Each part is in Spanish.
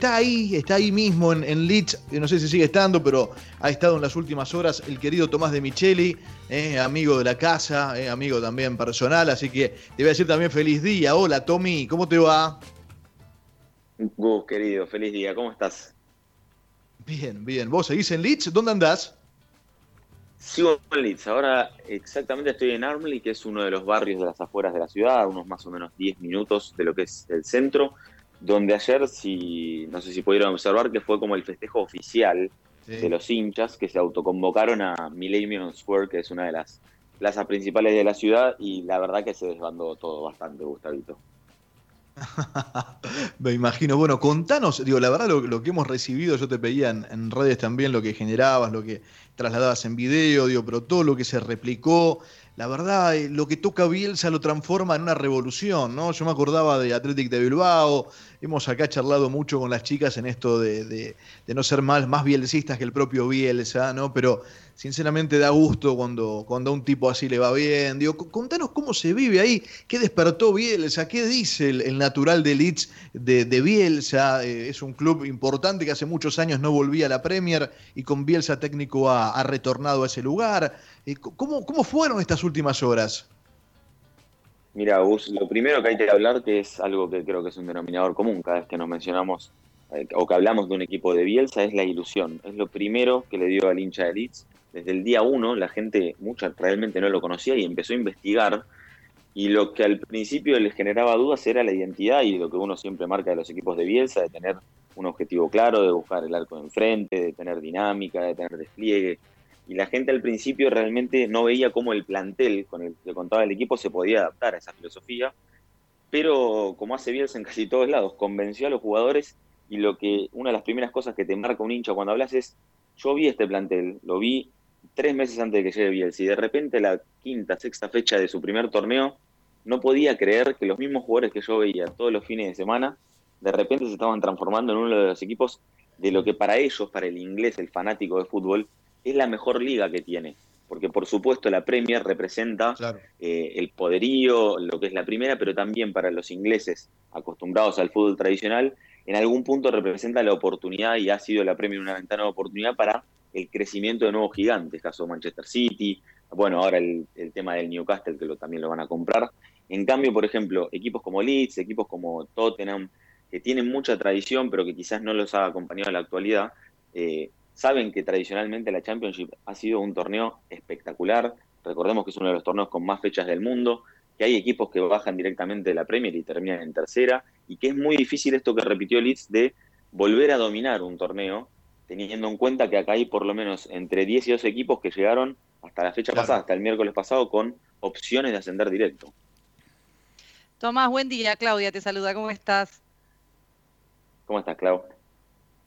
Está ahí, está ahí mismo en, en, Leeds, no sé si sigue estando, pero ha estado en las últimas horas el querido Tomás de Micheli, eh, amigo de la casa, eh, amigo también personal, así que te voy a decir también feliz día. Hola Tommy, ¿cómo te va? Gus, querido, feliz día, ¿cómo estás? Bien, bien. ¿Vos seguís en Leeds? ¿Dónde andás? Sigo en Leeds, ahora exactamente estoy en Armley, que es uno de los barrios de las afueras de la ciudad, unos más o menos 10 minutos de lo que es el centro donde ayer, si, no sé si pudieron observar, que fue como el festejo oficial de los hinchas que se autoconvocaron a Millennium Square, que es una de las plazas principales de la ciudad, y la verdad que se desbandó todo bastante, Gustavito. Me imagino. Bueno, contanos, digo, la verdad lo, que hemos recibido, yo te pedía en, redes también lo que generabas, lo que trasladabas en video, digo, pero todo lo que se replicó, la verdad, eh, lo que toca Bielsa lo transforma en una revolución, ¿no? Yo me acordaba de Athletic de Bilbao, hemos acá charlado mucho con las chicas en esto de, no ser más, más bielcistas que el propio Bielsa, ¿no? Pero sinceramente da gusto cuando, cuando a un tipo así le va bien. Digo, contanos cómo se vive ahí, qué despertó Bielsa, qué dice el, natural de Leeds de, Bielsa. Eh, es un club importante que hace muchos años no volvía a la Premier y con Bielsa técnico ha, ha retornado a ese lugar. Eh, ¿Cómo, ¿Cómo fueron estas últimas horas? Mira, Gus, lo primero que hay que hablar, que es algo que creo que es un denominador común cada vez que nos mencionamos eh, o que hablamos de un equipo de Bielsa, es la ilusión. Es lo primero que le dio al hincha de Leeds. Desde el día uno, la gente, mucha realmente no lo conocía y empezó a investigar. Y lo que al principio les generaba dudas era la identidad y lo que uno siempre marca de los equipos de Bielsa, de tener un objetivo claro, de buscar el arco enfrente, de tener dinámica, de tener despliegue y la gente al principio realmente no veía cómo el plantel con el que contaba el equipo se podía adaptar a esa filosofía, pero como hace Bielsa en casi todos lados, convenció a los jugadores y lo que una de las primeras cosas que te marca un hincha cuando hablas es, yo vi este plantel, lo vi tres meses antes de que llegue Bielsa y de repente la quinta, sexta fecha de su primer torneo, no podía creer que los mismos jugadores que yo veía todos los fines de semana, de repente se estaban transformando en uno de los equipos de lo que para ellos, para el inglés, el fanático de fútbol, es la mejor liga que tiene. Porque por supuesto la Premier representa eh, el poderío, lo que es la primera, pero también para los ingleses acostumbrados al fútbol tradicional, en algún punto representa la oportunidad y ha sido la Premier una ventana de oportunidad para el crecimiento de nuevos gigantes, caso Manchester City, bueno, ahora el, tema del Newcastle que lo, también lo van a comprar. En cambio, por ejemplo, equipos como Leeds, equipos como Tottenham, que tienen mucha tradición, pero que quizás no los ha acompañado en la actualidad, eh, Saben que tradicionalmente la Championship ha sido un torneo espectacular. Recordemos que es uno de los torneos con más fechas del mundo, que hay equipos que bajan directamente de la Premier y terminan en tercera, y que es muy difícil esto que repitió Leeds de volver a dominar un torneo, teniendo en cuenta que acá hay por lo menos entre 10 y 12 equipos que llegaron hasta la fecha pasada, hasta el miércoles pasado, con opciones de ascender directo. Tomás, buen día. Claudia te saluda. ¿Cómo estás? ¿Cómo estás, Claudia?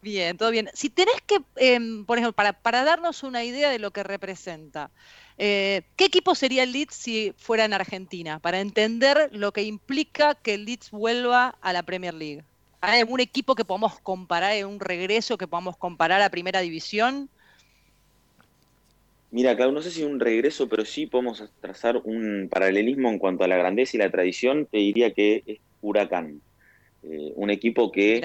Bien, todo bien. Si tenés que, em, por ejemplo, para, para, darnos una idea de lo que representa, eh, ¿qué equipo sería el Leeds si fuera en Argentina? Para entender lo que implica que el Leeds vuelva a la Premier League. ¿Hay algún equipo que podamos comparar, un regreso que podamos comparar a Primera División? Mira, claro, no sé si un regreso, pero sí podemos trazar un paralelismo en cuanto a la grandeza y la tradición. Te diría que es Huracán. Eh, un equipo que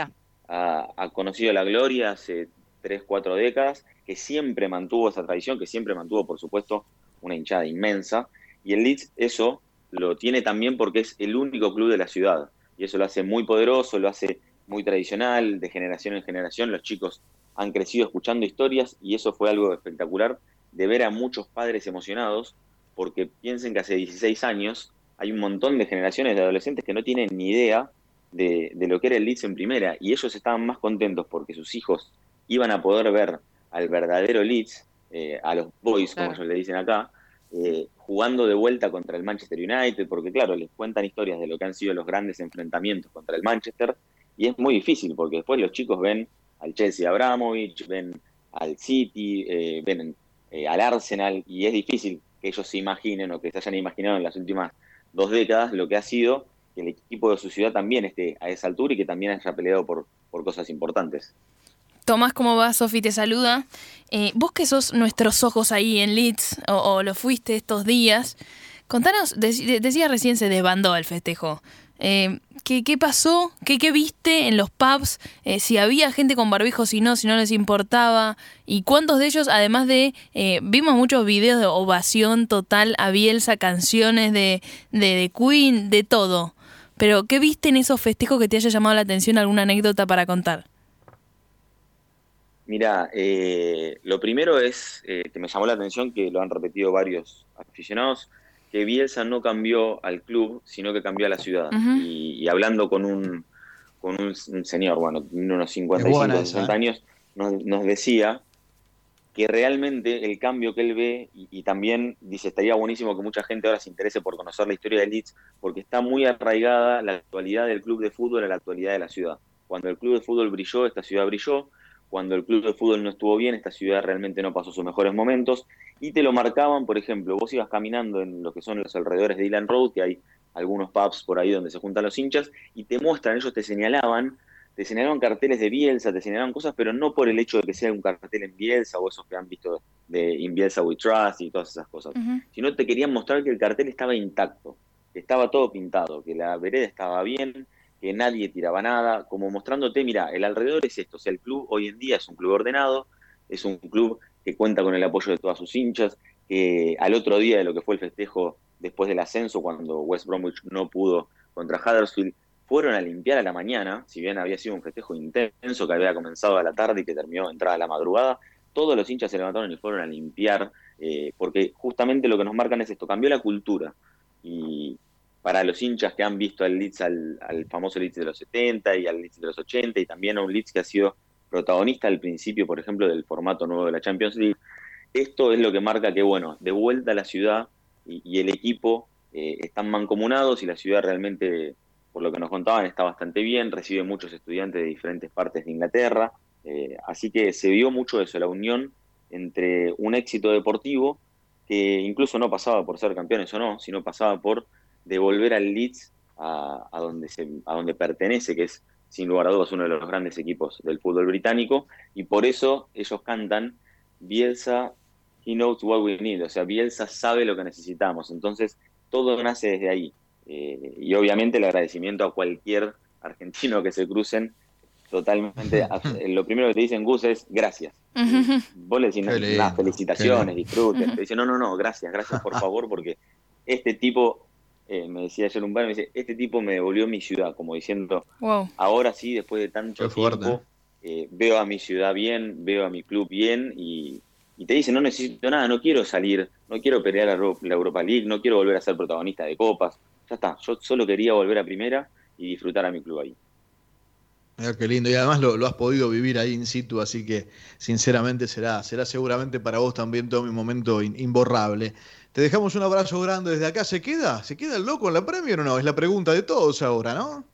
ha, conocido la gloria hace tres, cuatro décadas, que siempre mantuvo esa tradición, que siempre mantuvo, por supuesto, una hinchada inmensa. Y el Leeds eso lo tiene también porque es el único club de la ciudad. Y eso lo hace muy poderoso, lo hace muy tradicional, de generación en generación. Los chicos han crecido escuchando historias y eso fue algo espectacular de ver a muchos padres emocionados porque piensen que hace 16 años hay un montón de generaciones de adolescentes que no tienen ni idea de, lo que era el Leeds en primera y ellos estaban más contentos porque sus hijos iban a poder ver al verdadero Leeds, eh, a los boys, como ellos le dicen acá, eh, jugando de vuelta contra el Manchester United, porque claro, les cuentan historias de lo que han sido los grandes enfrentamientos contra el Manchester, y es muy difícil, porque después los chicos ven al Chelsea Abramovich, ven al City, eh, ven al Arsenal, y es difícil que ellos se imaginen o que se hayan imaginado en las últimas dos décadas lo que ha sido que el equipo de su ciudad también esté a esa altura y que también haya peleado por, por cosas importantes. Tomás, ¿cómo va? Sofi te saluda. Eh, vos que sos nuestros ojos ahí en Leeds, o, lo fuiste estos días, contanos, decía recién se desbandó el festejo. Eh, ¿Qué, qué pasó? ¿Qué, ¿Qué viste en los pubs? Eh, si había gente con barbijo, si no, si no les importaba. ¿Y cuántos de ellos, además de... Eh, vimos muchos videos de ovación total a Bielsa, canciones de, de, de Queen, de todo. Pero, ¿qué viste en esos festejos que te haya llamado la atención? ¿Alguna anécdota para contar? Mira, eh, lo primero es eh, que me llamó la atención que lo han repetido varios aficionados, que Bielsa no cambió al club, sino que cambió a la ciudad. Y, y hablando con un, con un, un señor, bueno, tiene unos 55, buena esa, 60 ¿eh? años, nos, nos decía que realmente el cambio que él ve, y, también dice, estaría buenísimo que mucha gente ahora se interese por conocer la historia de Leeds, porque está muy arraigada la actualidad del club de fútbol a la actualidad de la ciudad. Cuando el club de fútbol brilló, esta ciudad brilló. Cuando el club de fútbol no estuvo bien, esta ciudad realmente no pasó sus mejores momentos. Y te lo marcaban, por ejemplo, vos ibas caminando en lo que son los alrededores de Dylan Road, que hay algunos pubs por ahí donde se juntan los hinchas, y te muestran, ellos te señalaban, te señalaban carteles de Bielsa, te señalaban cosas, pero no por el hecho de que sea un cartel en Bielsa o esos que han visto de In Bielsa We Trust y todas esas cosas, Ujú. sino te querían mostrar que el cartel estaba intacto, que estaba todo pintado, que la vereda estaba bien, que nadie tiraba nada, como mostrándote, mira, el alrededor es esto, o sea, el club hoy en día es un club ordenado, es un club que cuenta con el apoyo de todas sus hinchas, que al otro día de lo que fue el festejo después del ascenso, cuando West Bromwich no pudo contra Huddersfield, fueron a limpiar a la mañana, si bien había sido un festejo intenso que había comenzado a la tarde y que terminó entrada a la madrugada, todos los hinchas se levantaron y fueron a limpiar, eh, porque justamente lo que nos marcan es esto, cambió la cultura. Y para los hinchas que han visto al Leeds, al, famoso Leeds de los 70 y al Leeds de los 80, y también a un Leeds que ha sido protagonista al principio, por ejemplo, del formato nuevo de la Champions League, esto es lo que marca que, bueno, de vuelta a la ciudad y, y el equipo eh, están mancomunados y la ciudad realmente, por lo que nos contaban, está bastante bien, recibe muchos estudiantes de diferentes partes de Inglaterra, eh, así que se vio mucho eso, la unión entre un éxito deportivo que incluso no pasaba por ser campeones o no, sino pasaba por devolver al Leeds a, donde a donde pertenece, que es sin lugar a dudas uno de los grandes equipos del fútbol británico, y por eso ellos cantan Bielsa, he knows what we need, o sea, Bielsa sabe lo que necesitamos, entonces todo nace desde ahí, Eh, y obviamente el agradecimiento a cualquier argentino que se crucen, totalmente, lo primero que te dicen Gus es gracias. Vos le decís, Qué "No, lindo, nada, felicitaciones, disfruten. Te dice, no, no, no, gracias, gracias por favor, porque este tipo, eh, me decía ayer un bar, me dice, este tipo me devolvió mi ciudad, como diciendo, Wow. ahora sí, después de tanto tiempo, eh, veo a mi ciudad bien, veo a mi club bien, y, y te dice, no necesito nada, no quiero salir, no quiero pelear la Europa League, no quiero volver a ser protagonista de copas, ya está, yo solo quería volver a primera y disfrutar a mi club ahí. Mirá qué lindo. Y además lo, lo has podido vivir ahí in situ, así que sinceramente será, será seguramente para vos también todo mi momento in- imborrable. Te dejamos un abrazo grande desde acá. ¿Se queda? ¿Se queda el loco en la Premier o no? Es la pregunta de todos ahora, ¿no?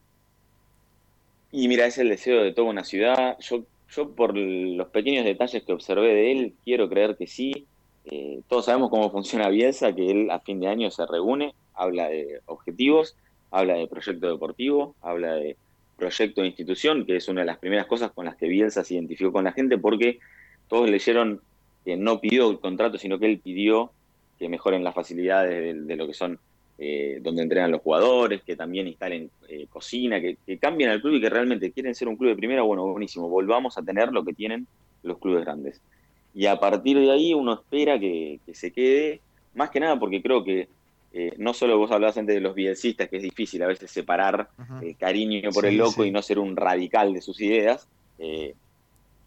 Y mira, es el deseo de toda una ciudad. Yo, yo por los pequeños detalles que observé de él, quiero creer que sí. Eh, todos sabemos cómo funciona Bielsa, que él a fin de año se reúne, habla de objetivos, habla de proyecto deportivo, habla de proyecto de institución, que es una de las primeras cosas con las que Bielsa se identificó con la gente, porque todos leyeron que no pidió el contrato, sino que él pidió que mejoren las facilidades de, lo que son eh, donde entrenan los jugadores, que también instalen eh, cocina, que, cambien al club y que realmente quieren ser un club de primera, bueno, buenísimo, volvamos a tener lo que tienen los clubes grandes. Y a partir de ahí uno espera que se quede, más que nada porque creo que eh, no solo vos hablabas antes de los bielcistas, que es difícil a veces separar el cariño por Sí, el loco sí. y no ser un radical de sus ideas. eh,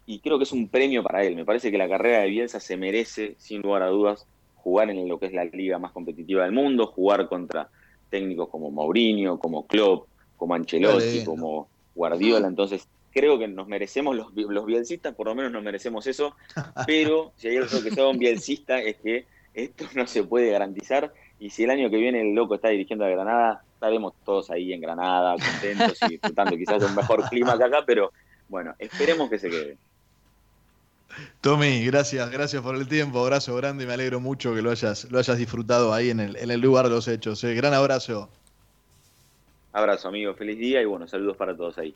y creo que es un premio para él. Me parece que la carrera de Bielsa se merece, sin lugar a dudas, jugar en lo que es la liga más competitiva del mundo, jugar contra técnicos como Mourinho, como Klopp, como Ancelotti, como Guardiola. Entonces, creo que nos merecemos, los, los bielcistas, por lo menos nos merecemos eso. Pero si hay algo que sea un bielcista es que esto no se puede garantizar. Y si el año que viene el loco está dirigiendo a Granada, estaremos todos ahí en Granada, contentos y disfrutando quizás un mejor clima que acá, pero bueno, esperemos que se quede. Tommy, gracias, gracias por el tiempo, abrazo grande y me alegro mucho que lo hayas, lo hayas disfrutado ahí en el, en el lugar de los hechos. eh. Gran abrazo. Abrazo, amigo, feliz día y bueno, saludos para todos ahí.